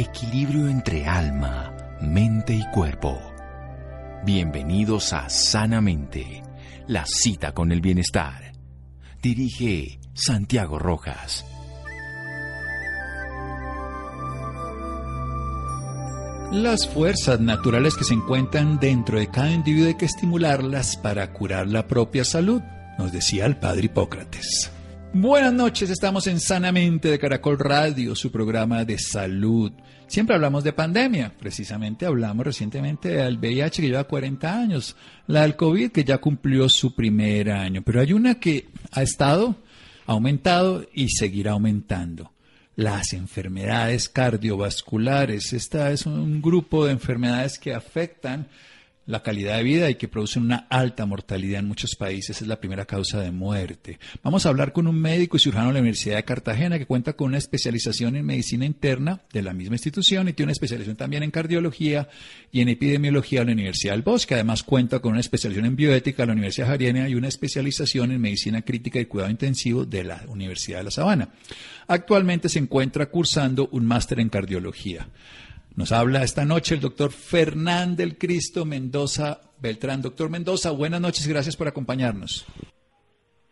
Equilibrio entre alma, mente y cuerpo. Bienvenidos a Sanamente, la cita con el bienestar. Dirige Santiago Rojas. Las fuerzas naturales que se encuentran dentro de cada individuo hay que estimularlas para curar la propia salud, nos decía el padre Hipócrates. Buenas noches, estamos en Sanamente de Caracol Radio, su programa de salud. Siempre hablamos de pandemia, precisamente hablamos recientemente del VIH que lleva 40 años, la del COVID que ya cumplió su primer año, pero hay una que ha estado aumentado y seguirá aumentando las enfermedades cardiovasculares. Esta es un grupo de enfermedades que afectan la calidad de vida y que producen una alta mortalidad en muchos países. Es la primera causa de muerte. Vamos a hablar con un médico y cirujano de la Universidad de Cartagena que cuenta con una especialización en medicina interna de la misma institución y tiene una especialización también en cardiología y en epidemiología de la Universidad del Bosque. Además cuenta con una especialización en bioética de la Universidad Javeriana y una especialización en medicina crítica y cuidado intensivo de la Universidad de La Sabana. Actualmente se encuentra cursando un máster en cardiología. Nos habla esta noche el doctor Fernán del Cristo Mendoza Beltrán. Doctor Mendoza, buenas noches, gracias por acompañarnos.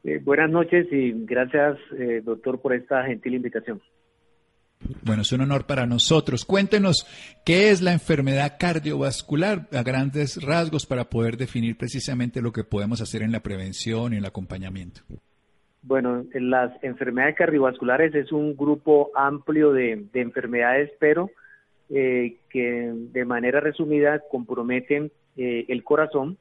Eh, buenas noches y gracias, eh, doctor, por esta gentil invitación. Bueno, es un honor para nosotros. Cuéntenos qué es la enfermedad cardiovascular a grandes rasgos para poder definir precisamente lo que podemos hacer en la prevención y en el acompañamiento. Bueno, las enfermedades cardiovasculares es un grupo amplio de, de enfermedades, pero eh, que de manera resumida comprometen eh, el corazón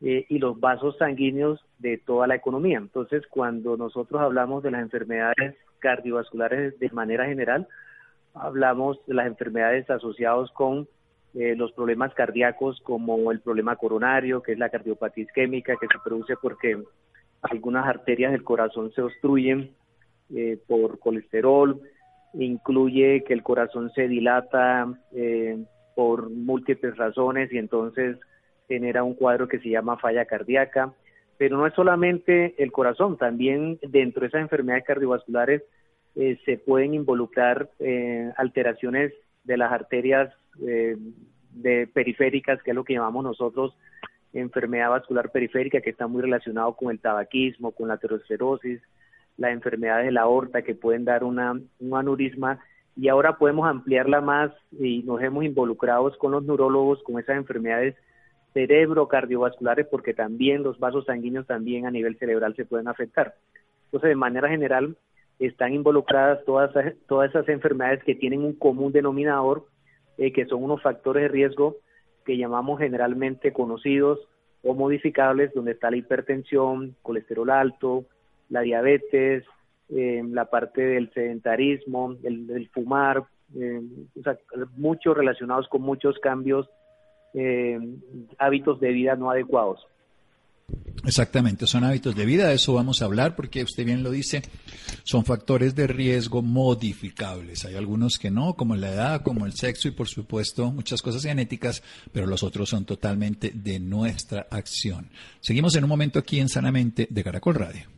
eh, y los vasos sanguíneos de toda la economía. Entonces, cuando nosotros hablamos de las enfermedades cardiovasculares de manera general, hablamos de las enfermedades asociadas con los problemas cardíacos como el problema coronario, que es la cardiopatía isquémica, que se produce porque algunas arterias del corazón se obstruyen por colesterol, incluye que el corazón se dilata eh, por múltiples razones y entonces genera un cuadro que se llama falla cardíaca. Pero no es solamente el corazón, también dentro de esas enfermedades cardiovasculares eh, se pueden involucrar eh, alteraciones de las arterias de periféricas, que es lo que llamamos nosotros enfermedad vascular periférica, que está muy relacionado con el tabaquismo, con la aterosclerosis, las enfermedades de la aorta que pueden dar una, un aneurisma y ahora podemos ampliarla más y nos hemos involucrado con los neurólogos con esas enfermedades cerebrocardiovasculares porque también los vasos sanguíneos también a nivel cerebral se pueden afectar. Entonces, de manera general, están involucradas todas, todas esas enfermedades que tienen un común denominador, eh, que son unos factores de riesgo que llamamos generalmente conocidos o modificables, donde está la hipertensión, colesterol alto, la diabetes, eh, la parte del sedentarismo, el, fumar, eh, o sea, muchos relacionados con muchos cambios, eh, hábitos de vida no adecuados. Exactamente, son hábitos de vida, de eso vamos a hablar porque usted bien lo dice, son factores de riesgo modificables. Hay algunos que no, como la edad, como el sexo y por supuesto muchas cosas genéticas, pero los otros son totalmente de nuestra acción. Seguimos en un momento aquí en Sanamente de Caracol Radio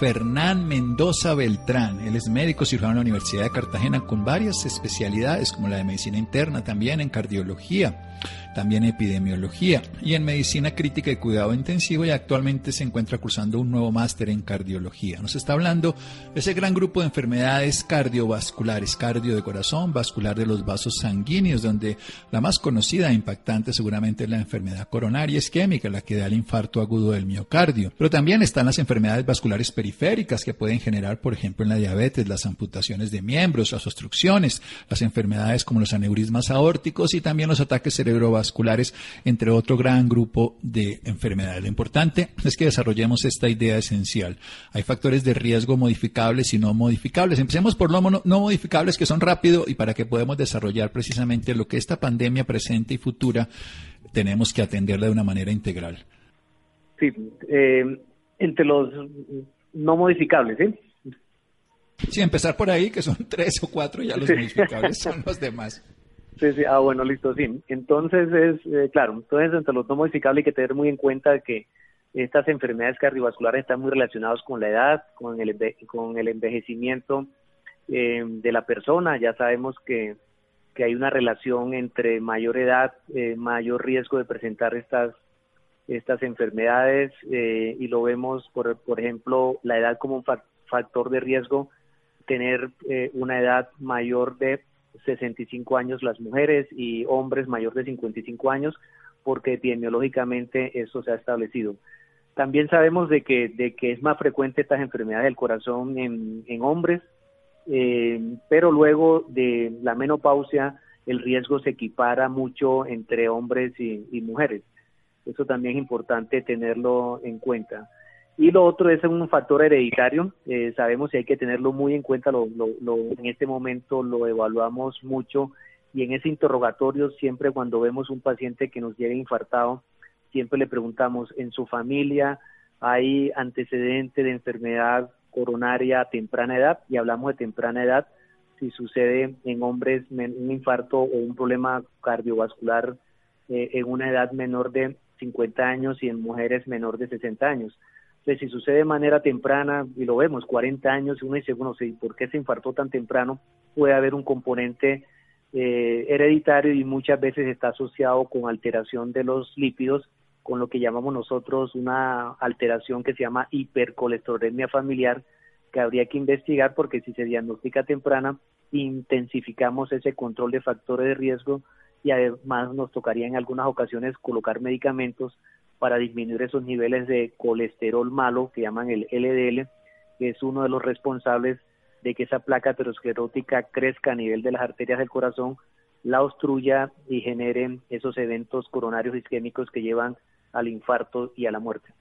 Fernán Mendoza Beltrán. Él es médico cirujano de la Universidad de Cartagena con varias especialidades como la de medicina interna, también en cardiología también epidemiología y en medicina crítica y cuidado intensivo y actualmente se encuentra cursando un nuevo máster en cardiología. Nos está hablando de ese gran grupo de enfermedades cardiovasculares, cardio de corazón, vascular de los vasos sanguíneos, donde la más conocida e impactante seguramente es la enfermedad coronaria isquémica, la que da el infarto agudo del miocardio. Pero también están las enfermedades vasculares periféricas que pueden generar, por ejemplo, en la diabetes, las amputaciones de miembros, las obstrucciones, las enfermedades como los aneurismas aórticos y también los ataques cerebrovasculares, entre otro gran grupo de enfermedades. Lo importante es que desarrollemos esta idea esencial. Hay factores de riesgo modificables y no modificables. Empecemos por lo no modificables que son rápido y para que podamos desarrollar precisamente lo que esta pandemia presente y futura tenemos que atenderla de una manera integral. Sí, eh, entre los no modificables, ¿sí? Sí, empezar por ahí, que son tres o cuatro, ya los modificables son los demás. Sí, sí, ah, bueno, listo, sí. Entonces, es eh, claro, entonces entre los no modificables hay que tener muy en cuenta que estas enfermedades cardiovasculares están muy relacionadas con la edad, con el, con el envejecimiento eh, de la persona. Ya sabemos que, que, hay una relación entre mayor edad, eh, mayor riesgo de presentar estas estas enfermedades eh, y lo vemos, por, por ejemplo, la edad como un factor de riesgo, tener eh, una edad mayor de 65 años las mujeres y hombres mayor de 55 años, porque epidemiológicamente eso se ha establecido. También sabemos de que, de que es más frecuente estas enfermedades del corazón en, en hombres, eh, pero luego de la menopausia el riesgo se equipara mucho entre hombres y, y mujeres. Eso también es importante tenerlo en cuenta. Y lo otro es un factor hereditario. Eh, sabemos que hay que tenerlo muy en cuenta. Lo, lo, en este momento lo evaluamos mucho y en ese interrogatorio siempre cuando vemos un paciente que nos llega infartado, siempre le preguntamos, ¿en su familia hay antecedente de enfermedad coronaria a temprana edad? Y hablamos de temprana edad, si sucede en hombres un infarto o un problema cardiovascular eh, en una edad menor de 50 años y en mujeres menor de 60 años. Entonces, si sucede de manera temprana, y lo vemos, 40 años, uno dice, bueno, ¿por qué se infartó tan temprano? Puede haber un componente eh, hereditario y muchas veces está asociado con alteración de los lípidos, con lo que llamamos nosotros una alteración que se llama hipercolesterolemia familiar, que habría que investigar porque si se diagnostica temprana, intensificamos ese control de factores de riesgo y además nos tocaría en algunas ocasiones colocar medicamentos para disminuir esos niveles de colesterol malo que llaman el LDL, que es uno de los responsables de que esa placa aterosclerótica crezca a nivel de las arterias del corazón, la obstruya y generen esos eventos coronarios isquémicos que llevan al infarto y a la muerte.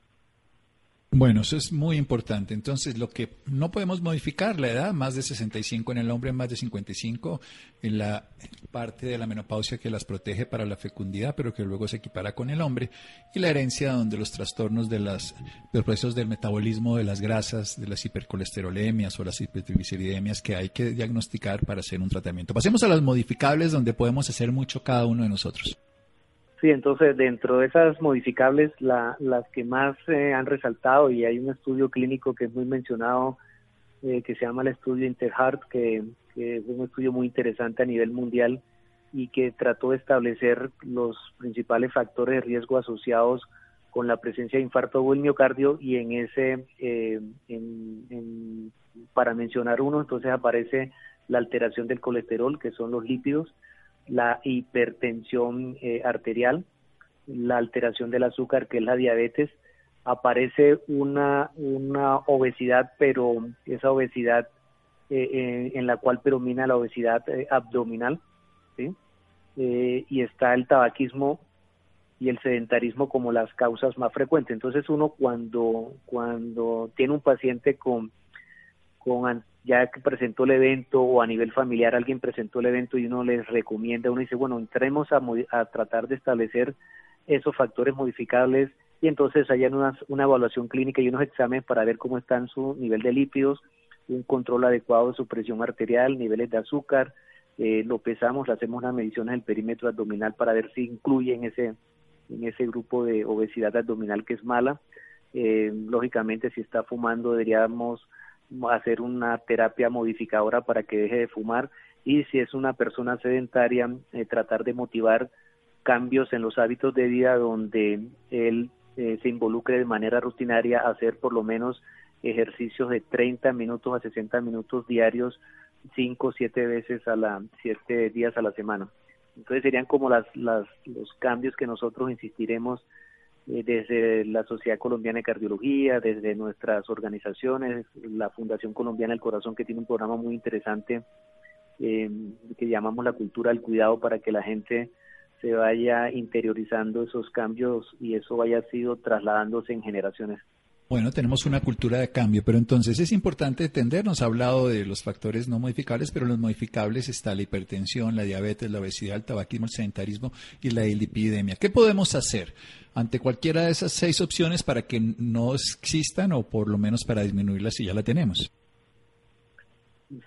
Bueno, eso es muy importante. Entonces, lo que no podemos modificar, la edad, más de 65 en el hombre, más de 55 en la parte de la menopausia que las protege para la fecundidad, pero que luego se equipara con el hombre, y la herencia donde los trastornos de, las, los procesos del metabolismo de las grasas, de las hipercolesterolemias o las hipertrigliceridemias que hay que diagnosticar para hacer un tratamiento. Pasemos a las modificables donde podemos hacer mucho cada uno de nosotros. Sí, entonces dentro de esas modificables, la, las que más eh, han resaltado, y hay un estudio clínico que es muy mencionado, eh, que se llama el estudio Interheart, que, que es un estudio muy interesante a nivel mundial y que trató de establecer los principales factores de riesgo asociados con la presencia de infarto o el miocardio y en ese, eh, en, para mencionar uno, entonces aparece la alteración del colesterol, que son los lípidos, la hipertensión eh, arterial, la alteración del azúcar, que es la diabetes, aparece una, una obesidad, pero esa obesidad eh, en la cual predomina la obesidad eh, abdominal, ¿sí? y está el tabaquismo y el sedentarismo como las causas más frecuentes. Entonces uno cuando, cuando tiene un paciente con, con ya que presentó el evento o a nivel familiar alguien presentó el evento y uno les recomienda, uno dice, bueno, entremos a, a tratar de establecer esos factores modificables y entonces hay una, una evaluación clínica y unos exámenes para ver cómo están su nivel de lípidos, un control adecuado de su presión arterial, niveles de azúcar, eh, lo pesamos, hacemos una medición del perímetro abdominal para ver si incluye en ese, en ese grupo de obesidad abdominal que es mala. Eh, lógicamente, si está fumando, deberíamos hacer una terapia modificadora para que deje de fumar y si es una persona sedentaria, eh, tratar de motivar cambios en los hábitos de vida donde él eh, se involucre de manera rutinaria hacer por lo menos ejercicios de 30 minutos a 60 minutos diarios, 5 o 7 veces a la, 7 días a la semana. Entonces serían como las, las, los cambios que nosotros insistiremos desde la Sociedad Colombiana de Cardiología, desde nuestras organizaciones, la Fundación Colombiana del Corazón, que tiene un programa muy interesante eh, que llamamos la cultura del cuidado para que la gente se vaya interiorizando esos cambios y eso vaya sido trasladándose en generaciones. Bueno, tenemos una cultura de cambio, pero entonces es importante entender, nos ha hablado de los factores no modificables, pero los modificables está la hipertensión, la diabetes, la obesidad, el tabaquismo, el sedentarismo y la lipidemia. ¿Qué podemos hacer ante cualquiera de esas seis opciones para que no existan o por lo menos para disminuirlas si ya la tenemos?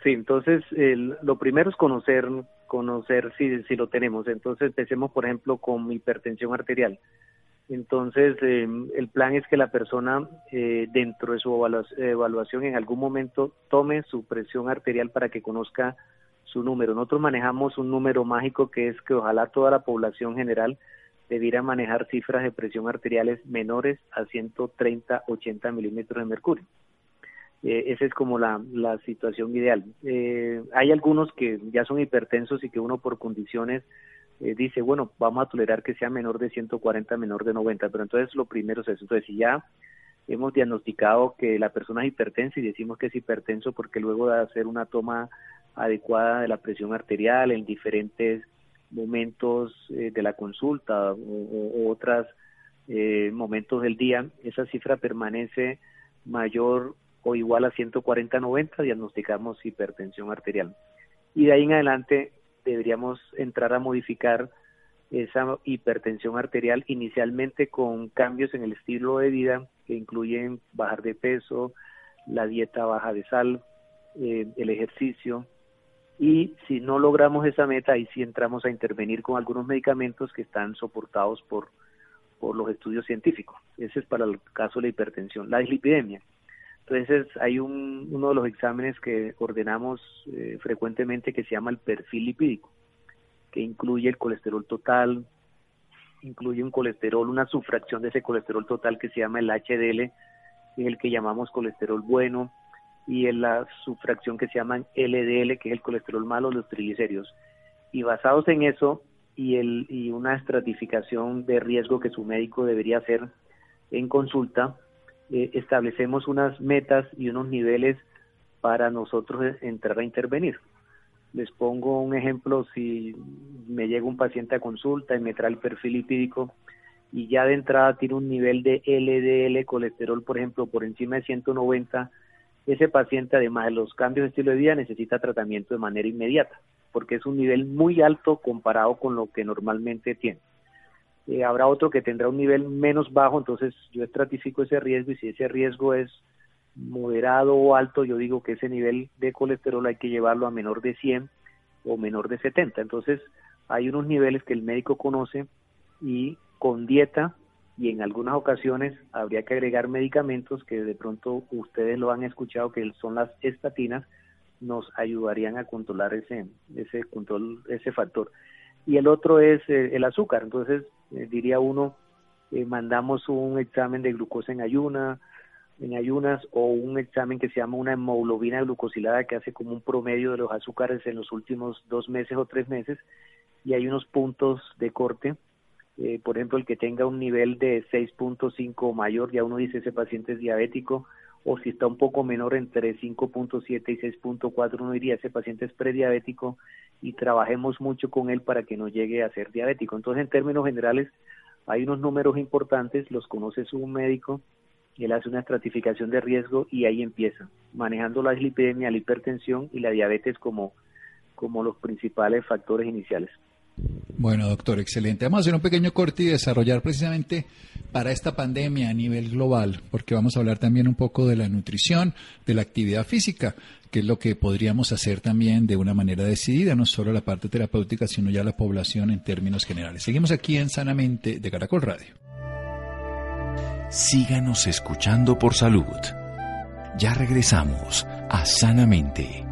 Sí, entonces lo primero es conocer, conocer si, si lo tenemos. Entonces empecemos, por ejemplo, con hipertensión arterial. Entonces, eh, el plan es que la persona eh, dentro de su evaluación en algún momento tome su presión arterial para que conozca su número. Nosotros manejamos un número mágico que es que ojalá toda la población general debiera manejar cifras de presión arteriales menores a 130, 80 milímetros de mercurio. Eh, esa es como la, la situación ideal. hay algunos que ya son hipertensos y que uno por condiciones eh, dice, bueno, vamos a tolerar que sea menor de 140, menor de 90, pero entonces lo primero es eso. Entonces, si ya hemos diagnosticado que la persona es hipertensa y decimos que es hipertenso porque luego de hacer una toma adecuada de la presión arterial en diferentes momentos eh, de la consulta o, otros eh, momentos del día, esa cifra permanece mayor o igual a 140-90, diagnosticamos hipertensión arterial. Y de ahí en adelante deberíamos entrar a modificar esa hipertensión arterial inicialmente con cambios en el estilo de vida que incluyen bajar de peso, la dieta baja de sal, eh, el ejercicio y si no logramos esa meta ahí sí entramos a intervenir con algunos medicamentos que están soportados por, por los estudios científicos. Ese es para el caso de la hipertensión. La dislipidemia. Entonces hay un, uno de los exámenes que ordenamos eh, frecuentemente que se llama el perfil lipídico, que incluye el colesterol total, incluye un colesterol, una subfracción de ese colesterol total que se llama el HDL, es el que llamamos colesterol bueno, y en la subfracción que se llama LDL, que es el colesterol malo, los triglicéridos. Y basados en eso y, el, y una estratificación de riesgo que su médico debería hacer en consulta, eh, establecemos unas metas y unos niveles para nosotros entrar a intervenir. Les pongo un ejemplo, si me llega un paciente a consulta y me trae el perfil lipídico y ya de entrada tiene un nivel de LDL, colesterol, por ejemplo, por encima de 190, ese paciente, además de los cambios de estilo de vida, necesita tratamiento de manera inmediata, porque es un nivel muy alto comparado con lo que normalmente tiene. Eh, habrá otro que tendrá un nivel menos bajo, entonces yo estratifico ese riesgo y si ese riesgo es moderado o alto, yo digo que ese nivel de colesterol hay que llevarlo a menor de 100 o menor de 70. Entonces hay unos niveles que el médico conoce y con dieta y en algunas ocasiones habría que agregar medicamentos que de pronto ustedes lo han escuchado que son las estatinas nos ayudarían a controlar ese ese control ese factor y el otro es eh, el azúcar entonces eh, diría uno, eh, mandamos un examen de glucosa en ayuna, en ayunas o un examen que se llama una hemoglobina glucosilada que hace como un promedio de los azúcares en los últimos dos meses o tres meses y hay unos puntos de corte. Eh, por ejemplo, el que tenga un nivel de 6.5 o mayor, ya uno dice ese paciente es diabético, o si está un poco menor entre 5.7 y 6.4, uno diría ese paciente es prediabético y trabajemos mucho con él para que no llegue a ser diabético. Entonces, en términos generales, hay unos números importantes, los conoce su médico, él hace una estratificación de riesgo y ahí empieza, manejando la dislipidemia, la hipertensión y la diabetes como, como los principales factores iniciales. Bueno, doctor, excelente. Vamos a hacer un pequeño corte y desarrollar precisamente para esta pandemia a nivel global, porque vamos a hablar también un poco de la nutrición, de la actividad física, que es lo que podríamos hacer también de una manera decidida, no solo la parte terapéutica, sino ya la población en términos generales. Seguimos aquí en Sanamente de Caracol Radio. Síganos escuchando por salud. Ya regresamos a Sanamente.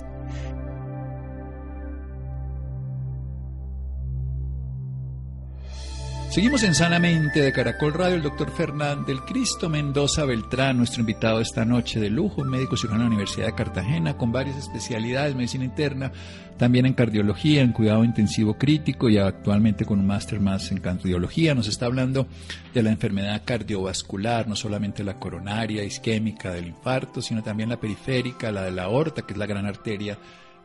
Seguimos en Sanamente de Caracol Radio, el doctor Fernández del Cristo Mendoza Beltrán, nuestro invitado esta noche de lujo, médico cirujano de la Universidad de Cartagena, con varias especialidades, medicina interna, también en cardiología, en cuidado intensivo crítico y actualmente con un máster más en cardiología. Nos está hablando de la enfermedad cardiovascular, no solamente la coronaria, isquémica del infarto, sino también la periférica, la de la aorta, que es la gran arteria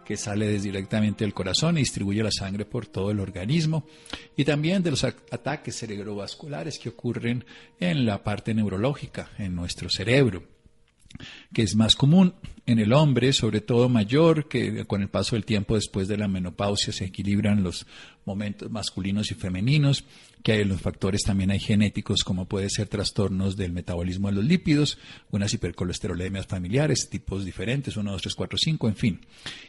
que sale directamente del corazón y distribuye la sangre por todo el organismo, y también de los ataques cerebrovasculares que ocurren en la parte neurológica, en nuestro cerebro, que es más común en el hombre, sobre todo mayor, que con el paso del tiempo después de la menopausia se equilibran los momentos masculinos y femeninos, que hay los factores también hay genéticos como puede ser trastornos del metabolismo de los lípidos, unas hipercolesterolemias familiares, tipos diferentes, 1, 2, 3, 4, 5, en fin.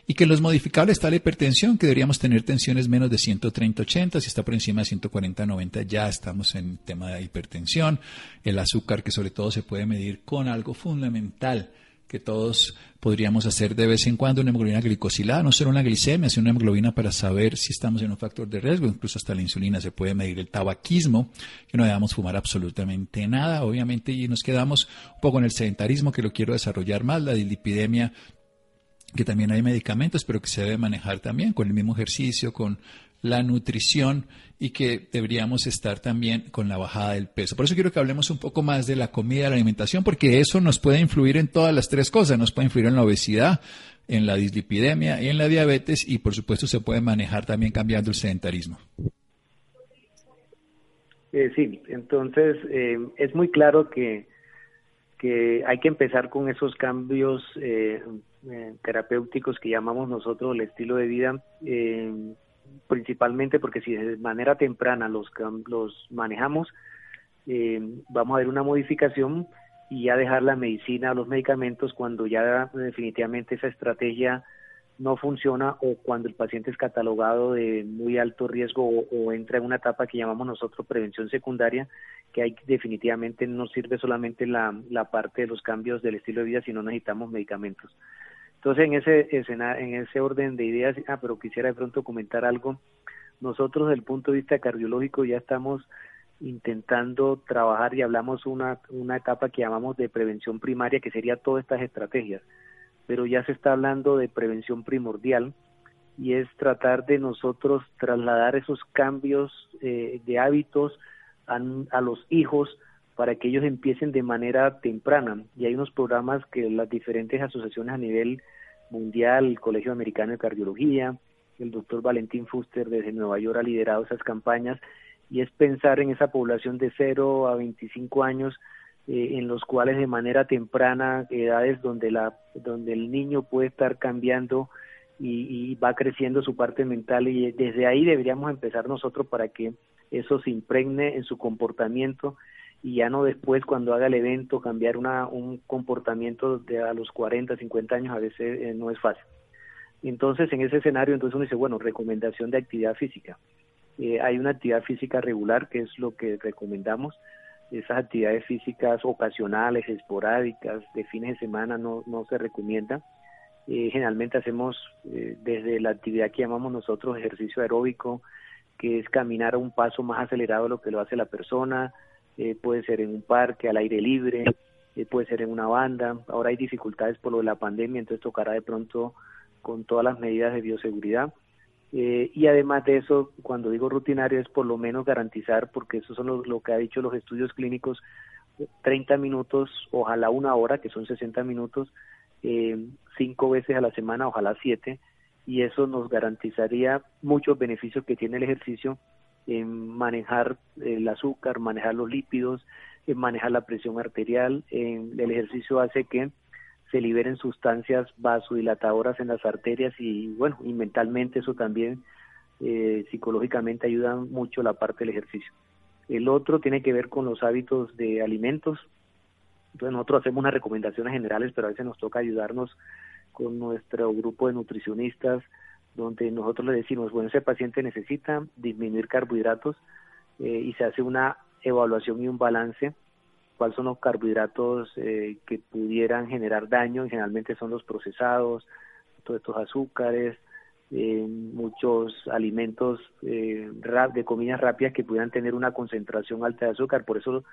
Y que los modificables está la hipertensión, que deberíamos tener tensiones menos de 130, 80, si está por encima de 140, 90 ya estamos en tema de hipertensión, el azúcar que sobre todo se puede medir con algo fundamental que todos podríamos hacer de vez en cuando una hemoglobina glicosilada, no solo una glicemia, sino una hemoglobina para saber si estamos en un factor de riesgo, incluso hasta la insulina se puede medir el tabaquismo, que no debamos fumar absolutamente nada, obviamente, y nos quedamos un poco en el sedentarismo, que lo quiero desarrollar más, la dislipidemia que también hay medicamentos, pero que se debe manejar también con el mismo ejercicio, con la nutrición y que deberíamos estar también con la bajada del peso. Por eso quiero que hablemos un poco más de la comida, la alimentación, porque eso nos puede influir en todas las tres cosas. Nos puede influir en la obesidad, en la dislipidemia y en la diabetes y por supuesto se puede manejar también cambiando el sedentarismo. Eh, sí, entonces eh, es muy claro que, que hay que empezar con esos cambios eh, terapéuticos que llamamos nosotros el estilo de vida principalmente porque si de manera temprana los, los manejamos, eh, vamos a ver una modificación y ya dejar la medicina o los medicamentos cuando ya definitivamente esa estrategia no funciona o cuando el paciente es catalogado de muy alto riesgo o, entra en una etapa que llamamos nosotros prevención secundaria, que hay definitivamente no sirve solamente la, la parte de los cambios del estilo de vida, sino necesitamos medicamentos. Entonces, en ese, escena, en ese orden de ideas, ah, pero quisiera de pronto comentar algo. Nosotros, desde el punto de vista cardiológico, ya estamos intentando trabajar y hablamos una, una etapa que llamamos de prevención primaria, que sería todas estas estrategias, pero ya se está hablando de prevención primordial y es tratar de nosotros trasladar esos cambios eh, de hábitos a, a los hijos para que ellos empiecen de manera temprana. Y hay unos programas que las diferentes asociaciones a nivel mundial, el Colegio Americano de Cardiología, el doctor Valentín Fuster desde Nueva York ha liderado esas campañas y es pensar en esa población de 0 a 25 años eh, en los cuales de manera temprana, edades donde, la, donde el niño puede estar cambiando y, y va creciendo su parte mental y desde ahí deberíamos empezar nosotros para que eso se impregne en su comportamiento y ya no después cuando haga el evento cambiar una, un comportamiento de a los 40, 50 años a veces eh, no es fácil. Entonces, en ese escenario, entonces uno dice, bueno, recomendación de actividad física. Eh, hay una actividad física regular, que es lo que recomendamos. Esas actividades físicas ocasionales, esporádicas, de fines de semana, no, no se recomienda. Eh, generalmente hacemos desde la actividad que llamamos nosotros ejercicio aeróbico, que es caminar a un paso más acelerado de lo que lo hace la persona, eh, puede ser en un parque, al aire libre, eh, puede ser en una banda. Ahora hay dificultades por lo de la pandemia, entonces tocará de pronto con todas las medidas de bioseguridad. Eh, y además de eso, cuando digo rutinario es por lo menos garantizar, porque eso son lo, que ha dicho los estudios clínicos, 30 minutos, ojalá una hora, que son 60 minutos, cinco veces a la semana, ojalá siete, y eso nos garantizaría muchos beneficios que tiene el ejercicio en manejar el azúcar, manejar los lípidos, en manejar la presión arterial. el ejercicio hace que se liberen sustancias vasodilatadoras en las arterias y bueno, y mentalmente eso también eh, psicológicamente ayuda mucho la parte del ejercicio. El otro tiene que ver con los hábitos de alimentos. Entonces nosotros hacemos unas recomendaciones generales, pero a veces nos toca ayudarnos con nuestro grupo de nutricionistas, donde nosotros le decimos, bueno, ese paciente necesita disminuir carbohidratos eh, y se hace una evaluación y un balance, cuáles son los carbohidratos eh, que pudieran generar daño, generalmente son los procesados, todos estos azúcares, eh, muchos alimentos eh, de comidas rápidas que pudieran tener una concentración alta de azúcar. Por eso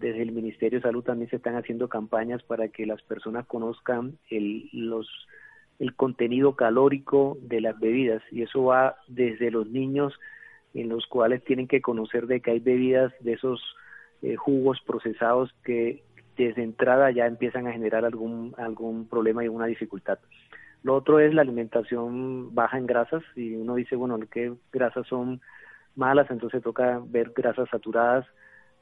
desde el Ministerio de Salud también se están haciendo campañas para que las personas conozcan el, los, el contenido calórico de las bebidas y eso va desde los niños en los cuales tienen que conocer de que hay bebidas de esos eh, jugos procesados que desde entrada ya empiezan a generar algún algún problema y una dificultad. Lo otro es la alimentación baja en grasas y uno dice, bueno, ¿qué grasas son malas? Entonces toca ver grasas saturadas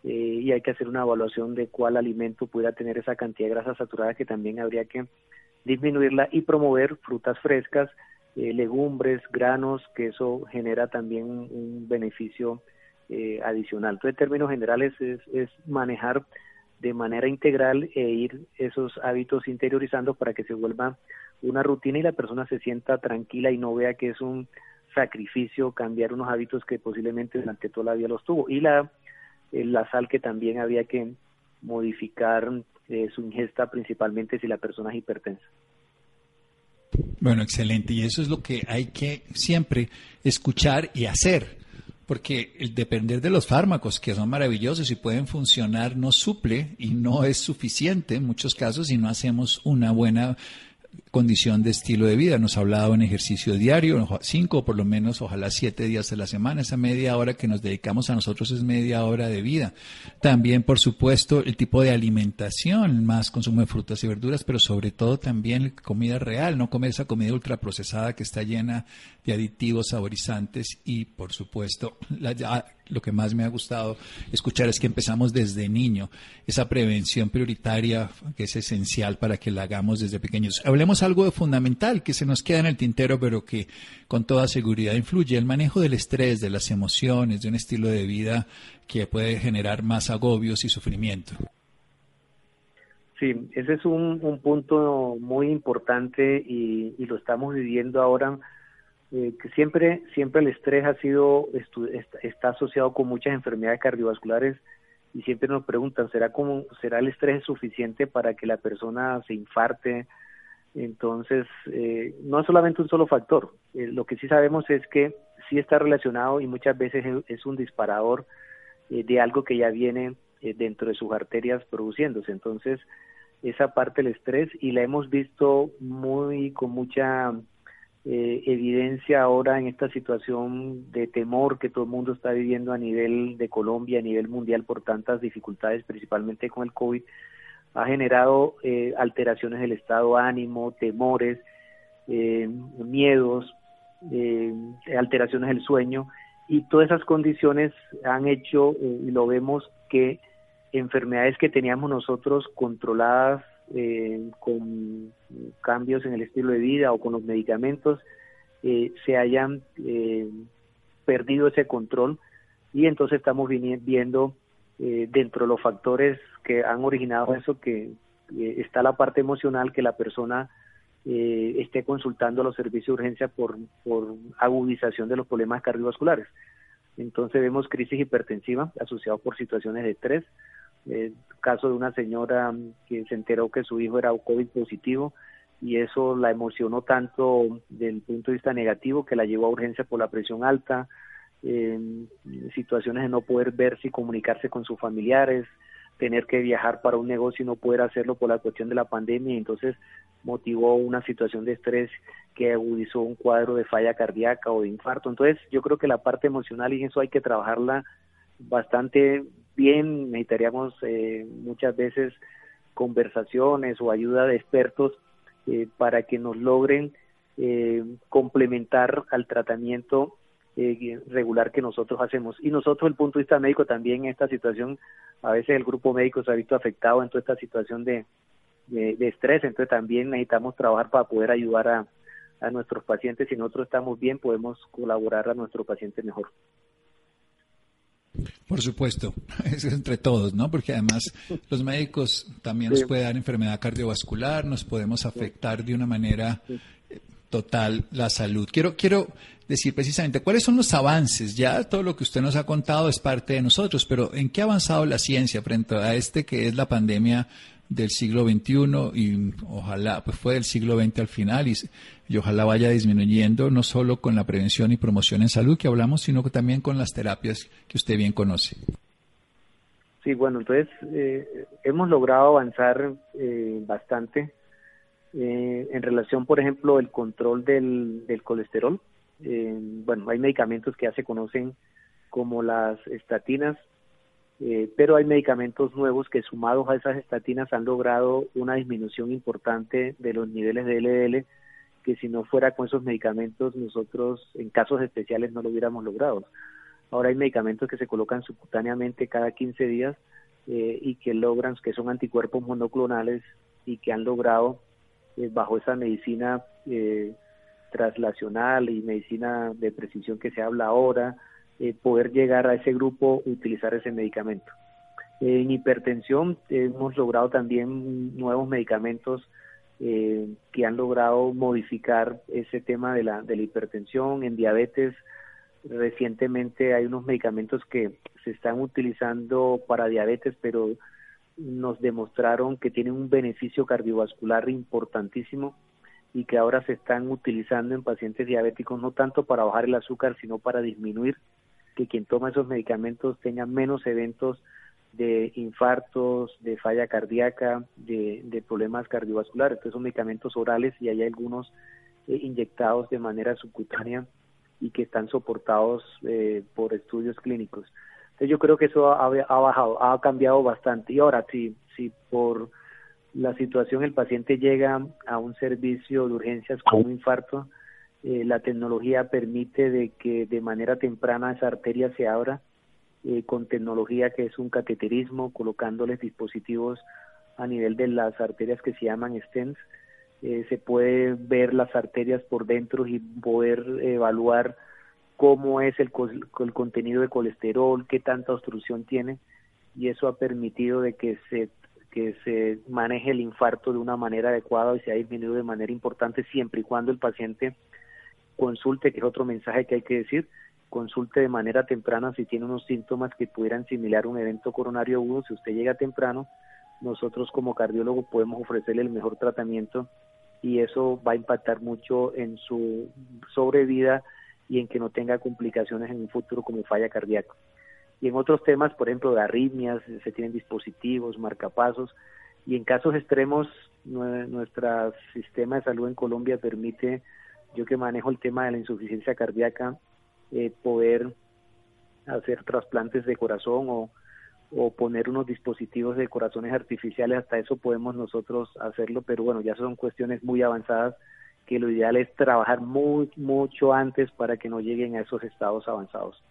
eh, y hay que hacer una evaluación de cuál alimento pudiera tener esa cantidad de grasas saturadas que también habría que disminuirla y promover frutas frescas, eh, legumbres, granos, que eso genera también un, beneficio eh, adicional. Entonces, en términos generales, es, manejar de manera integral e ir esos hábitos interiorizando para que se vuelva una rutina y la persona se sienta tranquila y no vea que es un sacrificio cambiar unos hábitos que posiblemente durante toda la vida los tuvo. Y la, la sal que también había que modificar eh, su ingesta principalmente si la persona es hipertensa. Bueno, excelente. Y eso es lo que hay que siempre escuchar y hacer. Porque el depender de los fármacos, que son maravillosos y pueden funcionar, no suple y no es suficiente en muchos casos si no hacemos una buena condición de estilo de vida. Nos ha hablado en ejercicio diario, cinco o por lo menos, ojalá siete días de la semana. Esa media hora que nos dedicamos a nosotros es media hora de vida. También, por supuesto, el tipo de alimentación, más consumo de frutas y verduras, pero sobre todo también comida real, no comer esa comida ultraprocesada que está llena de aditivos, saborizantes y, por supuesto, la, lo que más me ha gustado escuchar es que empezamos desde niño, esa prevención prioritaria que es esencial para que la hagamos desde pequeños. Hablemos algo fundamental que se nos queda en el tintero, pero que con toda seguridad influye, el manejo del estrés, de las emociones, de un estilo de vida que puede generar más agobios y sufrimiento. Sí, ese es un, punto muy importante y, y lo estamos viviendo ahora eh, que siempre, siempre el estrés ha sido, está asociado con muchas enfermedades cardiovasculares y siempre nos preguntan, ¿será, como, ¿será el estrés suficiente para que la persona se infarte? Entonces, eh, no es solamente un solo factor, eh, lo que sí sabemos es que sí está relacionado y muchas veces es, un disparador de algo que ya viene dentro de sus arterias produciéndose. Entonces, esa parte del estrés y la hemos visto muy con mucha eh, evidencia ahora en esta situación de temor que todo el mundo está viviendo a nivel de Colombia, a nivel mundial por tantas dificultades, principalmente con el COVID, ha generado eh, alteraciones del estado de ánimo, temores, eh, miedos, alteraciones del sueño y todas esas condiciones han hecho, y lo vemos, que enfermedades que teníamos nosotros controladas eh, con cambios en el estilo de vida o con los medicamentos eh, se hayan eh, perdido ese control y entonces estamos viendo dentro de los factores que han originado eso que está la parte emocional que la persona esté consultando los servicios de urgencia por, por agudización de los problemas cardiovasculares. Entonces vemos crisis hipertensiva asociados por situaciones de estrés, el caso de una señora que se enteró que su hijo era COVID positivo y eso la emocionó tanto del punto de vista negativo que la llevó a urgencia por la presión alta, situaciones de no poder verse y comunicarse con sus familiares, tener que viajar para un negocio y no poder hacerlo por la cuestión de la pandemia, entonces motivó una situación de estrés que agudizó un cuadro de falla cardíaca o de infarto. Entonces, yo creo que la parte emocional y eso hay que trabajarla bastante bien, necesitaríamos eh, muchas veces conversaciones o ayuda de expertos eh, para que nos logren eh, complementar al tratamiento regular que nosotros hacemos. Y nosotros, el punto de vista médico, también en esta situación, a veces el grupo médico se ha visto afectado en toda esta situación de, de, estrés, entonces también necesitamos trabajar para poder ayudar a, a nuestros pacientes. Si nosotros estamos bien, podemos colaborar a nuestros pacientes mejor. Por supuesto, es entre todos, ¿no? Porque además los médicos también nos pueden dar enfermedad cardiovascular, nos podemos afectar de una manera eh, total la salud. Quiero, quiero decir precisamente cuáles son los avances. Ya todo lo que usted nos ha contado es parte de nosotros, pero ¿en qué ha avanzado la ciencia frente a este que es la pandemia del siglo XXI y ojalá, pues fue del siglo XX al final y, y, ojalá vaya disminuyendo no solo con la prevención y promoción en salud que hablamos, sino también con las terapias que usted bien conoce. Sí, bueno, entonces eh, hemos logrado avanzar eh, bastante eh, en relación, por ejemplo, el control del, del colesterol. bueno, hay medicamentos que ya se conocen como las estatinas, eh, pero hay medicamentos nuevos que sumados a esas estatinas han logrado una disminución importante de los niveles de LDL que si no fuera con esos medicamentos nosotros en casos especiales no lo hubiéramos logrado. Ahora hay medicamentos que se colocan subcutáneamente cada 15 días eh, y que logran, que son anticuerpos monoclonales y que han logrado eh, bajo esa medicina traslacional y medicina de precisión que se habla ahora, eh, poder llegar a ese grupo, utilizar ese medicamento. En hipertensión hemos logrado también nuevos medicamentos eh, que han logrado modificar ese tema de la, de la hipertensión. En diabetes recientemente hay unos medicamentos que se están utilizando para diabetes, pero nos demostraron que tienen un beneficio cardiovascular importantísimo y que ahora se están utilizando en pacientes diabéticos no tanto para bajar el azúcar, sino para disminuir que quien toma esos medicamentos tenga menos eventos de infartos, de falla cardíaca, de, problemas cardiovasculares. Entonces son medicamentos orales y hay algunos eh, inyectados de manera subcutánea y que están soportados eh, por estudios clínicos. Entonces yo creo que eso ha, ha, bajado, ha cambiado bastante. Y ahora, si, si por la situación el paciente llega a un servicio de urgencias con un infarto, eh, la tecnología permite de que de manera temprana esa arteria se abra eh, con tecnología que es un cateterismo, colocándoles dispositivos a nivel de las arterias que se llaman stents. Eh, se puede ver las arterias por dentro y poder evaluar cómo es el, el contenido de colesterol, qué tanta obstrucción tiene y eso ha permitido de que se que se maneje el infarto de una manera adecuada y se ha disminuido de manera importante siempre y cuando el paciente consulte, que es otro mensaje que hay que decir, consulte de manera temprana si tiene unos síntomas que pudieran similar un evento coronario agudo. Si usted llega temprano, nosotros como cardiólogo podemos ofrecerle el mejor tratamiento y eso va a impactar mucho en su sobrevida y en que no tenga complicaciones en un futuro como falla cardíaca. Y en otros temas, por ejemplo, de arritmias, se tienen dispositivos, marcapasos, y en casos extremos, nuestro sistema de salud en Colombia permite yo que manejo el tema de la insuficiencia cardíaca, eh, poder hacer trasplantes de corazón o, o poner unos dispositivos de corazones artificiales, hasta eso podemos nosotros hacerlo, pero bueno, ya son cuestiones muy avanzadas que lo ideal es trabajar muy, mucho antes para que no lleguen a esos estados avanzados.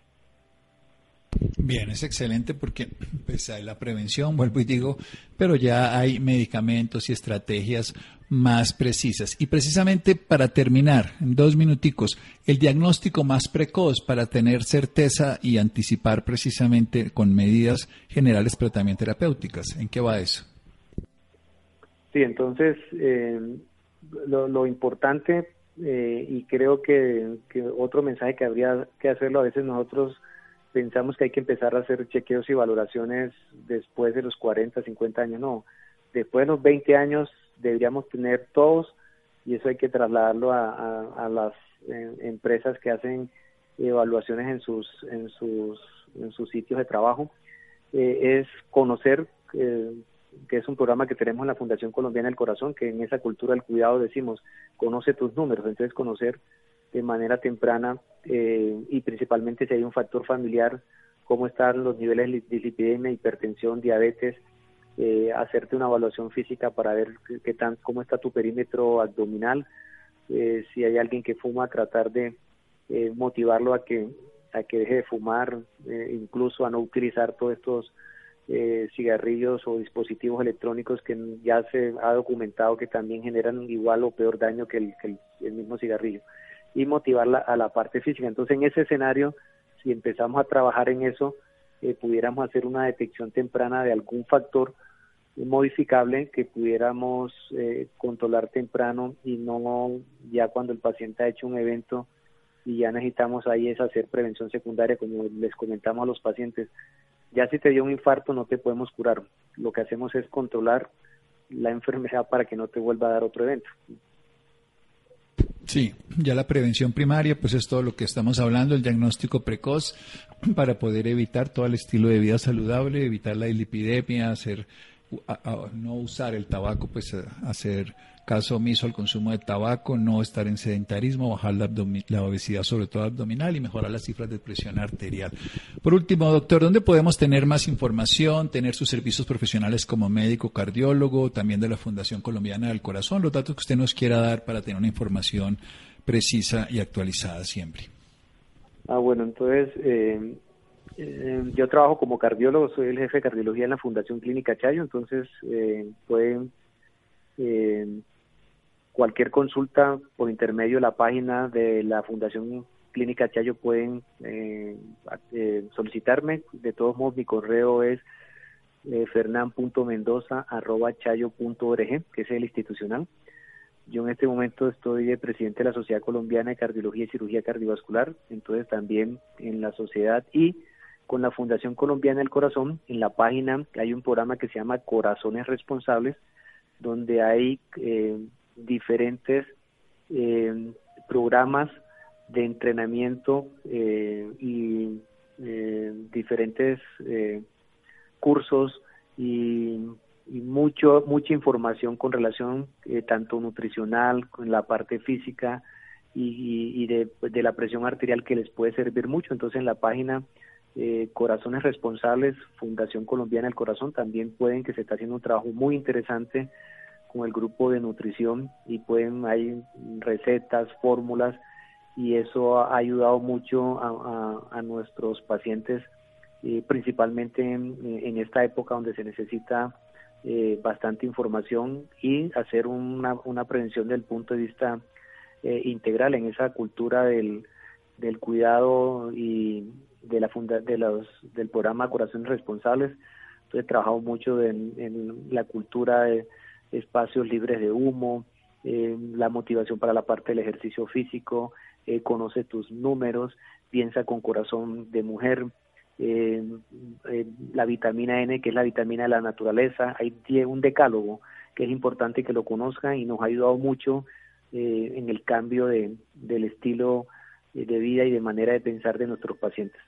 Bien, es excelente porque pues, hay la prevención, vuelvo y digo, pero ya hay medicamentos y estrategias más precisas. Y precisamente para terminar, en dos minuticos, el diagnóstico más precoz para tener certeza y anticipar precisamente con medidas generales, pero también terapéuticas. ¿En qué va eso? Sí, entonces, eh, lo, importante, eh, y creo que, que otro mensaje que habría que hacerlo, a veces nosotros pensamos que hay que empezar a hacer chequeos y valoraciones después de los 40, 50 años, no. Después de los 20 años deberíamos tener todos y eso hay que trasladarlo a, las eh, empresas que hacen evaluaciones en sus en sus en sus sitios de trabajo eh, es conocer eh, que es un programa que tenemos en la Fundación Colombiana del Corazón que en esa cultura del cuidado decimos conoce tus números entonces conocer de manera temprana eh, y principalmente si hay un factor familiar, cómo están los niveles de dislipidemia, hipertensión, diabetes, eh, hacerte una evaluación física para ver qué tan, cómo está tu perímetro abdominal, eh, si hay alguien que fuma, tratar de motivarlo a que a que deje de fumar, incluso a no utilizar todos estos cigarrillos o dispositivos electrónicos que ya se ha documentado que también generan igual o peor daño que el mismo cigarrillo y motivarla a la parte física. Entonces, en ese escenario, si empezamos a trabajar en eso, eh, pudiéramos hacer una detección temprana de algún factor modificable que pudiéramos eh, controlar temprano y no ya cuando el paciente ha hecho un evento y ya necesitamos ahí es hacer prevención secundaria como les comentamos a los pacientes ya si te dio un infarto no te podemos curar lo que hacemos es controlar la enfermedad para que no te vuelva a dar otro evento. Sí, ya la prevención primaria, pues es todo lo que estamos hablando, el diagnóstico precoz para poder evitar todo el estilo de vida saludable, evitar la lipidemia, hacer, no usar el tabaco, pues hacer caso omiso al consumo de tabaco, no estar en sedentarismo, bajar la, obesidad, sobre todo abdominal, y mejorar las cifras de presión arterial. Por último, doctor, ¿dónde podemos tener más información, tener sus servicios profesionales como médico, cardiólogo, también de la Fundación Colombiana del Corazón, los datos que usted nos quiera dar para tener una información precisa y actualizada siempre? Ah, bueno, entonces eh, eh, yo trabajo como cardiólogo, soy el jefe de cardiología en la Fundación Clínica Chayo, entonces eh, pueden eh, cualquier consulta por intermedio de la página de la Fundación Clínica Chayo pueden eh, eh, solicitarme. De todos modos, mi correo es eh, fernand.mendoza.chayo.org, que es el institucional. Yo en este momento estoy de presidente de la Sociedad Colombiana de Cardiología y Cirugía Cardiovascular, entonces también en la sociedad y con la Fundación Colombiana del Corazón, en la página hay un programa que se llama Corazones Responsables, donde hay eh, diferentes eh, programas de entrenamiento eh, y eh, diferentes cursos y, mucho mucha información con relación tanto nutricional con la parte física y, de, de, la presión arterial que les puede servir mucho. Entonces en la página Corazones Responsables Fundación Colombiana del Corazón también pueden que se está haciendo un trabajo muy interesante con el grupo de nutrición y pueden hay recetas, fórmulas y eso ha ayudado mucho a, nuestros pacientes, principalmente en, esta época donde se necesita eh, bastante información y hacer una, una prevención del punto de vista eh, integral en esa cultura del, del cuidado y de la funda, de los, del programa Corazones Responsables. He trabajado mucho en, en la cultura de espacios libres de humo, eh, la motivación para la parte del ejercicio físico, eh, conoce tus números, piensa con corazón de mujer, eh, la vitamina N, que es la vitamina de la naturaleza, hay un decálogo que es importante que lo conozcan y nos ha ayudado mucho en el cambio de, del estilo de vida y de manera de pensar de nuestros pacientes.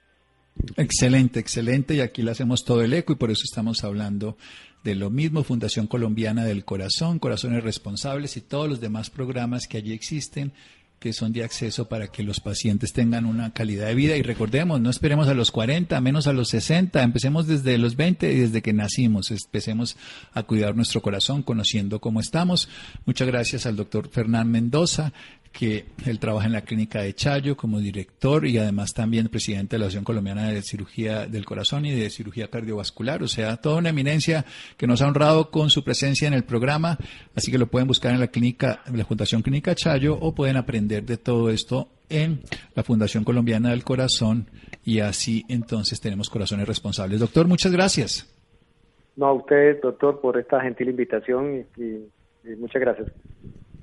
Excelente, excelente. Y aquí le hacemos todo el eco y por eso estamos hablando de lo mismo, Fundación Colombiana del Corazón, Corazones Responsables y todos los demás programas que allí existen que son de acceso para que los pacientes tengan una calidad de vida. Y recordemos, no esperemos a los 40, menos a los 60, empecemos desde los 20 y desde que nacimos, empecemos a cuidar nuestro corazón, conociendo cómo estamos. Muchas gracias al doctor Fernán Mendoza, que él trabaja en la clínica de Chayo como director y además también presidente de la Asociación Colombiana de Cirugía del Corazón y de Cirugía Cardiovascular. O sea, toda una eminencia que nos ha honrado con su presencia en el programa. Así que lo pueden buscar en la clínica, en la Fundación Clínica Chayo o pueden aprender de todo esto en la Fundación Colombiana del Corazón y así entonces tenemos corazones responsables. Doctor, muchas gracias. No, a usted, doctor, por esta gentil invitación y muchas gracias.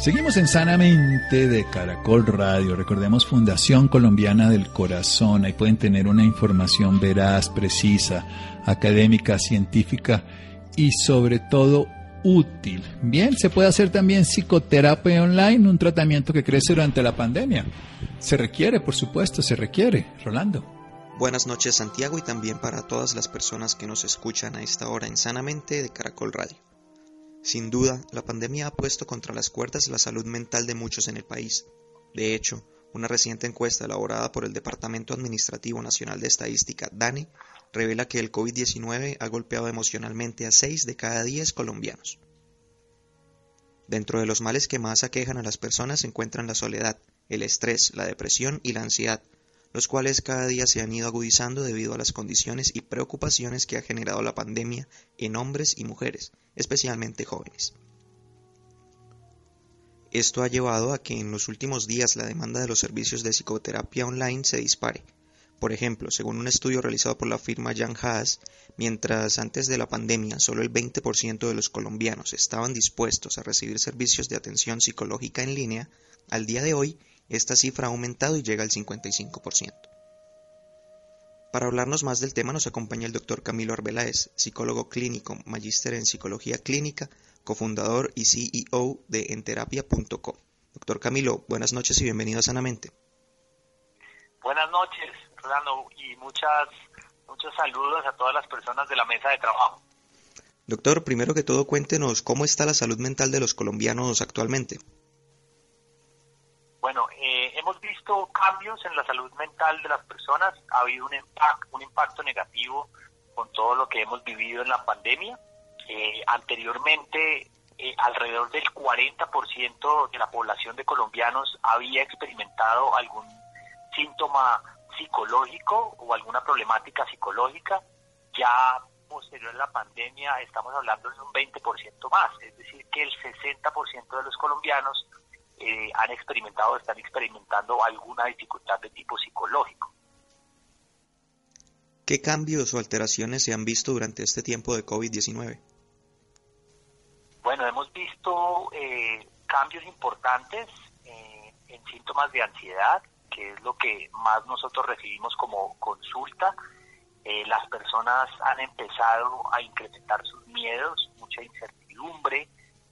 Seguimos en Sanamente de Caracol Radio. Recordemos Fundación Colombiana del Corazón. Ahí pueden tener una información veraz, precisa, académica, científica y sobre todo útil. Bien, se puede hacer también psicoterapia online, un tratamiento que crece durante la pandemia. Se requiere, por supuesto, se requiere. Rolando. Buenas noches Santiago y también para todas las personas que nos escuchan a esta hora en Sanamente de Caracol Radio. Sin duda, la pandemia ha puesto contra las cuerdas la salud mental de muchos en el país. De hecho, una reciente encuesta elaborada por el Departamento Administrativo Nacional de Estadística, DANE, revela que el COVID-19 ha golpeado emocionalmente a 6 de cada 10 colombianos. Dentro de los males que más aquejan a las personas se encuentran la soledad, el estrés, la depresión y la ansiedad, los cuales cada día se han ido agudizando debido a las condiciones y preocupaciones que ha generado la pandemia en hombres y mujeres, especialmente jóvenes. Esto ha llevado a que en los últimos días la demanda de los servicios de psicoterapia online se dispare. Por ejemplo, según un estudio realizado por la firma Jan Haas, mientras antes de la pandemia solo el 20% de los colombianos estaban dispuestos a recibir servicios de atención psicológica en línea, al día de hoy esta cifra ha aumentado y llega al 55%. Para hablarnos más del tema nos acompaña el doctor Camilo Arbeláez, psicólogo clínico, magíster en psicología clínica, cofundador y CEO de enterapia.co. Doctor Camilo, buenas noches y bienvenido a Sanamente. Buenas noches, Rolando, y muchas, muchos saludos a todas las personas de la mesa de trabajo. Doctor, primero que todo cuéntenos cómo está la salud mental de los colombianos actualmente. Bueno, eh, hemos visto cambios en la salud mental de las personas, ha habido un impacto, un impacto negativo con todo lo que hemos vivido en la pandemia. Eh, anteriormente, eh, alrededor del 40% de la población de colombianos había experimentado algún síntoma psicológico o alguna problemática psicológica, ya posterior a la pandemia estamos hablando de un 20% más, es decir, que el 60% de los colombianos eh, han experimentado o están experimentando alguna dificultad de tipo psicológico. ¿Qué cambios o alteraciones se han visto durante este tiempo de COVID-19? Bueno, hemos visto eh, cambios importantes eh, en síntomas de ansiedad, que es lo que más nosotros recibimos como consulta. Eh, las personas han empezado a incrementar sus miedos, mucha incertidumbre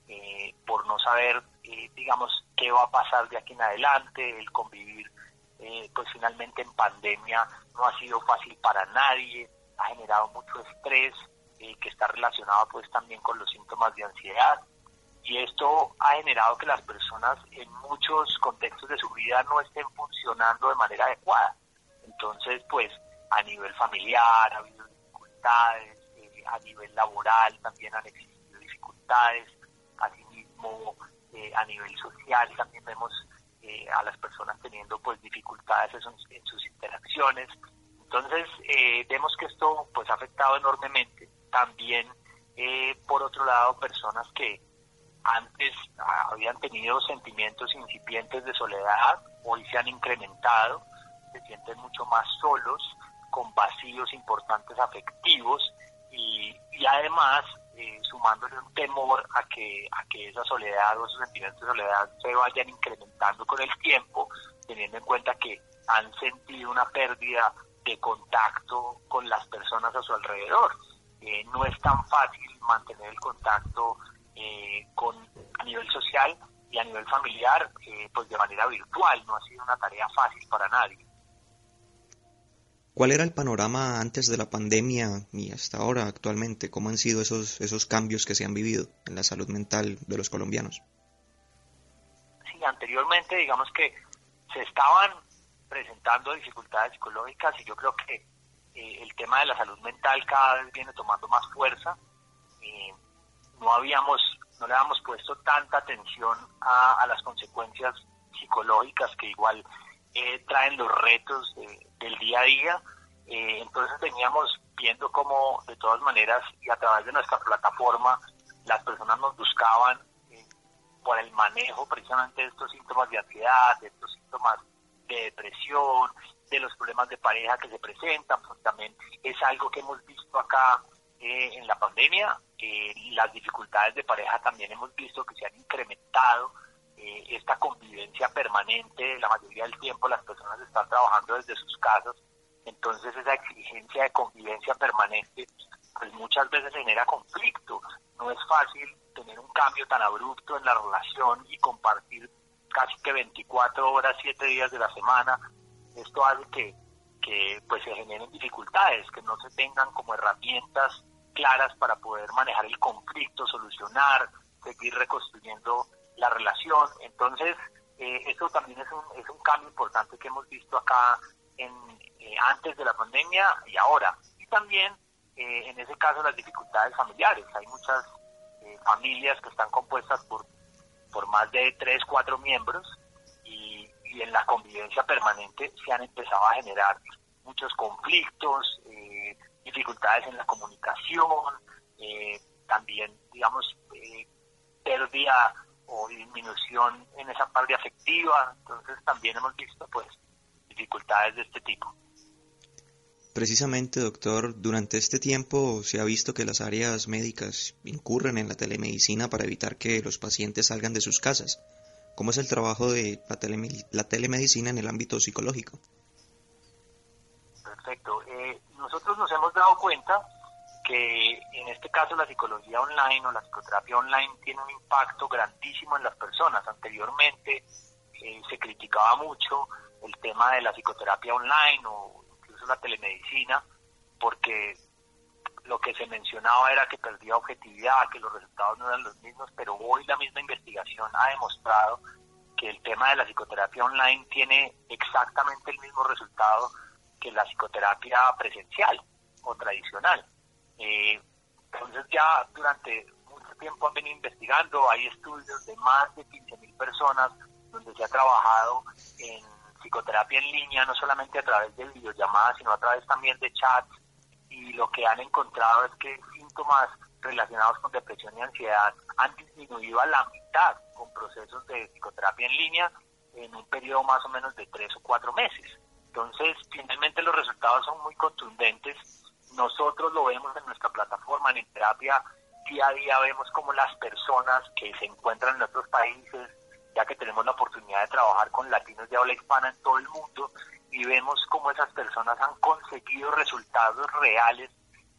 eh, por no saber, eh, digamos, qué va a pasar de aquí en adelante, el convivir, pues finalmente en pandemia no ha sido fácil para nadie, ha generado mucho estrés que está relacionado pues también con los síntomas de ansiedad y esto ha generado que las personas en muchos contextos de su vida no estén funcionando de manera adecuada. Entonces, pues a nivel familiar ha habido dificultades, eh, a nivel laboral también han existido dificultades, asimismo eh, a nivel social también vemos eh, a las personas teniendo pues dificultades en, sus interacciones. Entonces, vemos que esto pues ha afectado enormemente. También, por otro lado, personas que antes ah, habían tenido sentimientos incipientes de soledad, hoy se han incrementado, se sienten mucho más solos, con vacíos importantes afectivos y, además eh, sumándole un temor a que, a que esa soledad o esos sentimientos de soledad se vayan incrementando con el tiempo, teniendo en cuenta que han sentido una pérdida de contacto con las personas a su alrededor. Eh, no es tan fácil mantener el contacto eh, con, a nivel social y a nivel familiar, eh, pues de manera virtual. No ha sido una tarea fácil para nadie. ¿Cuál era el panorama antes de la pandemia y hasta ahora actualmente? ¿Cómo han sido esos, esos cambios que se han vivido en la salud mental de los colombianos? Sí, anteriormente digamos que se estaban presentando dificultades psicológicas y yo creo que eh, el tema de la salud mental cada vez viene tomando más fuerza no habíamos, no le habíamos puesto tanta atención a, las consecuencias psicológicas que igual eh, traen los retos del día a día. Eh, entonces veníamos viendo cómo de todas maneras y a través de nuestra plataforma las personas nos buscaban eh, por el manejo precisamente de estos síntomas de ansiedad, de estos síntomas de depresión, de los problemas de pareja que se presentan, pues también es algo que hemos visto acá en la pandemia eh, las dificultades de pareja también hemos visto que se han incrementado. Eh, esta convivencia permanente, la mayoría del tiempo las personas están trabajando desde sus casas, entonces esa exigencia de convivencia permanente pues muchas veces genera conflicto. No es fácil tener un cambio tan abrupto en la relación y compartir casi que 24 horas, 7 días de la semana. Esto hace que, que pues se generen dificultades, que no se tengan como herramientas claras para poder manejar el conflicto, solucionar, seguir reconstruyendo la relación. Entonces, eh, eso también es un, es un cambio importante que hemos visto acá en, eh, antes de la pandemia y ahora. Y también, eh, en ese caso, las dificultades familiares. Hay muchas familias que están compuestas por, por más de tres, cuatro miembros y, y en la convivencia permanente se han empezado a generar muchos conflictos, dificultades en la comunicación, eh, también, digamos, eh, pérdida o disminución en esa parte afectiva. Entonces también hemos visto pues dificultades de este tipo. Precisamente, doctor, durante este tiempo se ha visto que las áreas médicas incurren en la telemedicina para evitar que los pacientes salgan de sus casas. ¿Cómo es el trabajo de la, telemedicina en el ámbito psicológico? Perfecto. Eh, nosotros nos hemos dado cuenta que en este caso la psicología online o la psicoterapia online tiene un impacto grandísimo en las personas. Anteriormente eh, se criticaba mucho el tema de la psicoterapia online o incluso la telemedicina porque lo que se mencionaba era que perdía objetividad, que los resultados no eran los mismos, pero hoy la misma investigación ha demostrado que el tema de la psicoterapia online tiene exactamente el mismo resultado que la psicoterapia presencial o tradicional. Eh, entonces ya durante mucho tiempo han venido investigando, hay estudios de más de 15.000 personas donde se ha trabajado en psicoterapia en línea, no solamente a través de videollamadas, sino a través también de chats, y lo que han encontrado es que síntomas relacionados con depresión y ansiedad han disminuido a la mitad con procesos de psicoterapia en línea en un periodo más o menos de tres o cuatro meses. Entonces, finalmente los resultados son muy contundentes nosotros lo vemos en nuestra plataforma, en terapia, día a día vemos como las personas que se encuentran en otros países, ya que tenemos la oportunidad de trabajar con latinos de habla hispana en todo el mundo, y vemos cómo esas personas han conseguido resultados reales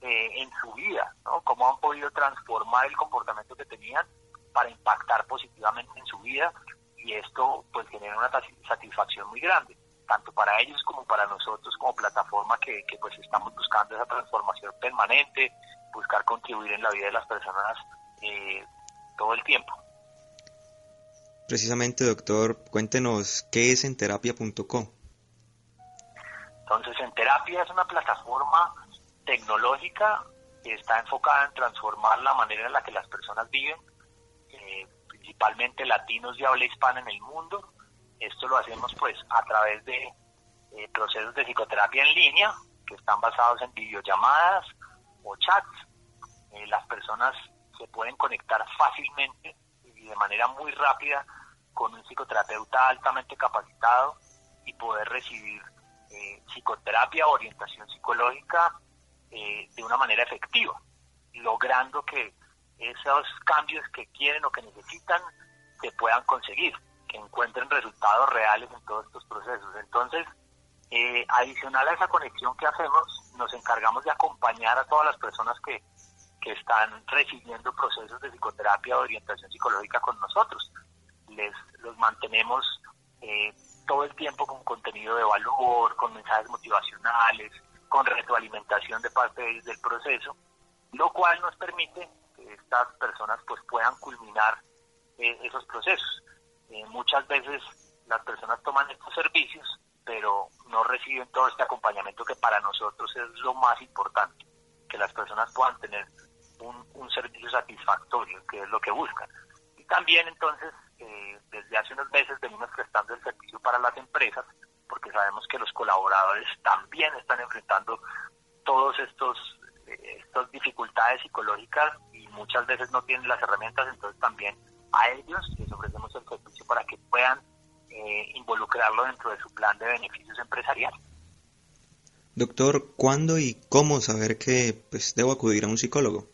eh, en su vida, ¿no? cómo han podido transformar el comportamiento que tenían para impactar positivamente en su vida y esto pues genera una satisfacción muy grande tanto para ellos como para nosotros como plataforma que, pues estamos buscando esa transformación permanente, buscar contribuir en la vida de las personas eh, todo el tiempo. Precisamente, doctor, cuéntenos qué es enterapia.com. Entonces, Enterapia es una plataforma tecnológica que está enfocada en transformar la manera en la que las personas viven, eh, principalmente latinos de habla hispana en el mundo, esto lo hacemos pues a través de eh, procesos de psicoterapia en línea que están basados en videollamadas o chats. Eh, las personas se pueden conectar fácilmente y de manera muy rápida con un psicoterapeuta altamente capacitado y poder recibir eh, psicoterapia o orientación psicológica de una manera efectiva, logrando que esos cambios que quieren o que necesitan se puedan conseguir que encuentren resultados reales en todos estos procesos. Entonces, eh, adicional a esa conexión que hacemos, nos encargamos de acompañar a todas las personas que, que están recibiendo procesos de psicoterapia o orientación psicológica con nosotros. Les los mantenemos eh, todo el tiempo con contenido de valor, con mensajes motivacionales, con retroalimentación de parte del proceso, lo cual nos permite que estas personas pues puedan culminar eh, esos procesos. Eh, muchas veces las personas toman estos servicios, pero no reciben todo este acompañamiento que para nosotros es lo más importante, que las personas puedan tener un, servicio satisfactorio, que es lo que buscan. Y también entonces, eh, desde hace unos meses venimos prestando el servicio para las empresas, porque sabemos que los colaboradores también están enfrentando todos estos eh, estas dificultades psicológicas y muchas veces no tienen las herramientas, entonces también a ellos les ofrecemos el servicio para que puedan eh, involucrarlo dentro de su plan de beneficios empresariales. Doctor, ¿cuándo y cómo saber que pues, debo acudir a un psicólogo?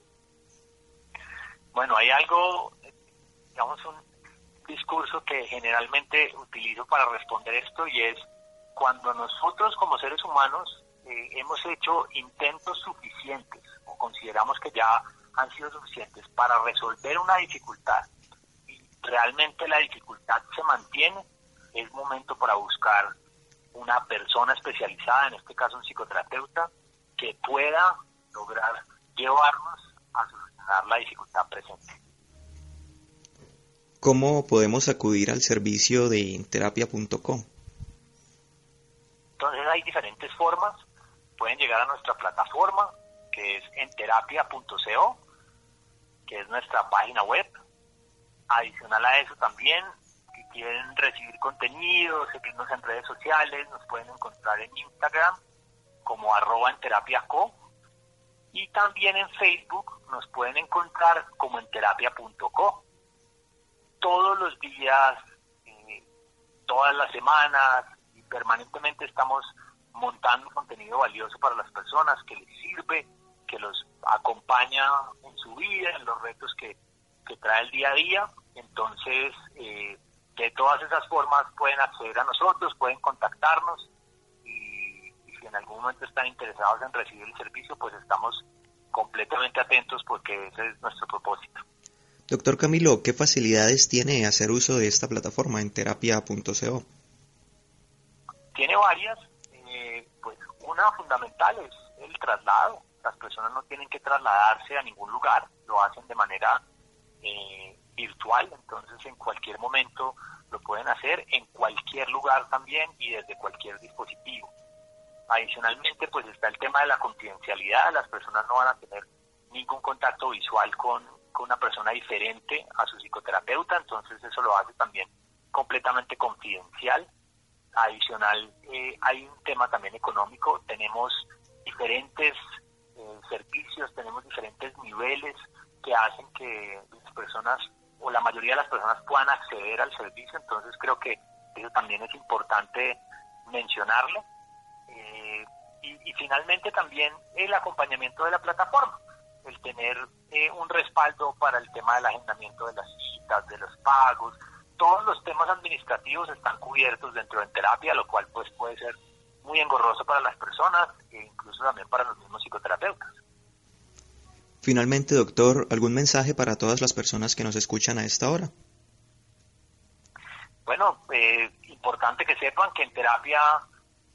Bueno, hay algo, digamos, un discurso que generalmente utilizo para responder esto y es cuando nosotros como seres humanos eh, hemos hecho intentos suficientes o consideramos que ya han sido suficientes para resolver una dificultad realmente la dificultad se mantiene, es momento para buscar una persona especializada, en este caso un psicoterapeuta, que pueda lograr llevarnos a solucionar la dificultad presente. ¿Cómo podemos acudir al servicio de terapia.com? Entonces hay diferentes formas. Pueden llegar a nuestra plataforma, que es enterapia.co, que es nuestra página web Adicional a eso también, si quieren recibir contenido, seguirnos en redes sociales, nos pueden encontrar en Instagram como arroba en terapia y también en Facebook nos pueden encontrar como en terapia.co. todos los días, eh, todas las semanas, y permanentemente estamos montando contenido valioso para las personas que les sirve, que los acompaña en su vida, en los retos que, que trae el día a día. Entonces, eh, de todas esas formas pueden acceder a nosotros, pueden contactarnos y, si en algún momento están interesados en recibir el servicio, pues estamos completamente atentos porque ese es nuestro propósito. Doctor Camilo, ¿qué facilidades tiene hacer uso de esta plataforma en terapia.co? Tiene varias, eh, pues una fundamental es el traslado. Las personas no tienen que trasladarse a ningún lugar, lo hacen de manera eh, virtual, entonces en cualquier momento lo pueden hacer, en cualquier lugar también y desde cualquier dispositivo. Adicionalmente, pues está el tema de la confidencialidad, las personas no van a tener ningún contacto visual con, una persona diferente a su psicoterapeuta, entonces eso lo hace también completamente confidencial. Adicional, eh, hay un tema también económico, tenemos diferentes eh, servicios, tenemos diferentes niveles que hacen que las personas o la mayoría de las personas puedan acceder al servicio, entonces creo que eso también es importante mencionarlo. Eh, y, finalmente también el acompañamiento de la plataforma, el tener eh, un respaldo para el tema del agendamiento de las citas, de los pagos, todos los temas administrativos están cubiertos dentro de terapia, lo cual pues puede ser muy engorroso para las personas e incluso también para los mismos psicoterapeutas. Finalmente, doctor, ¿algún mensaje para todas las personas que nos escuchan a esta hora? Bueno, eh, importante que sepan que en terapia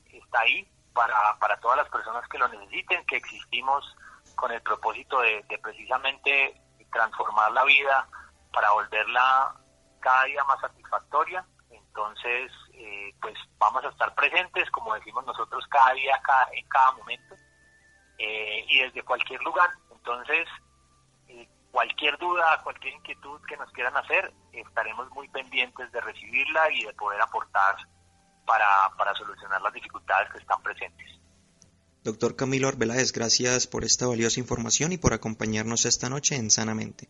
está ahí para, para todas las personas que lo necesiten, que existimos con el propósito de, precisamente transformar la vida para volverla cada día más satisfactoria. Entonces, eh, pues vamos a estar presentes, como decimos nosotros, cada día, cada, en cada momento, eh, y desde cualquier lugar. Entonces, eh, cualquier duda, cualquier inquietud que nos quieran hacer, estaremos muy pendientes de recibirla y de poder aportar para, para solucionar las dificultades que están presentes. Doctor Camilo Arbeláez, gracias por esta valiosa información y por acompañarnos esta noche en Sanamente.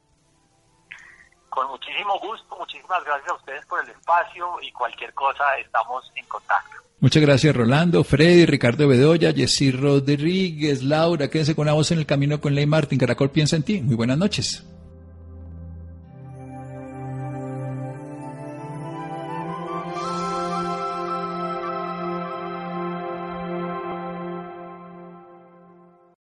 Con muchísimo gusto, muchísimas gracias a ustedes por el espacio y cualquier cosa estamos en contacto. Muchas gracias Rolando, Freddy, Ricardo Bedoya, Jessy Rodríguez, Laura, quédense con la voz en el camino con Ley Martín. Caracol piensa en ti. Muy buenas noches.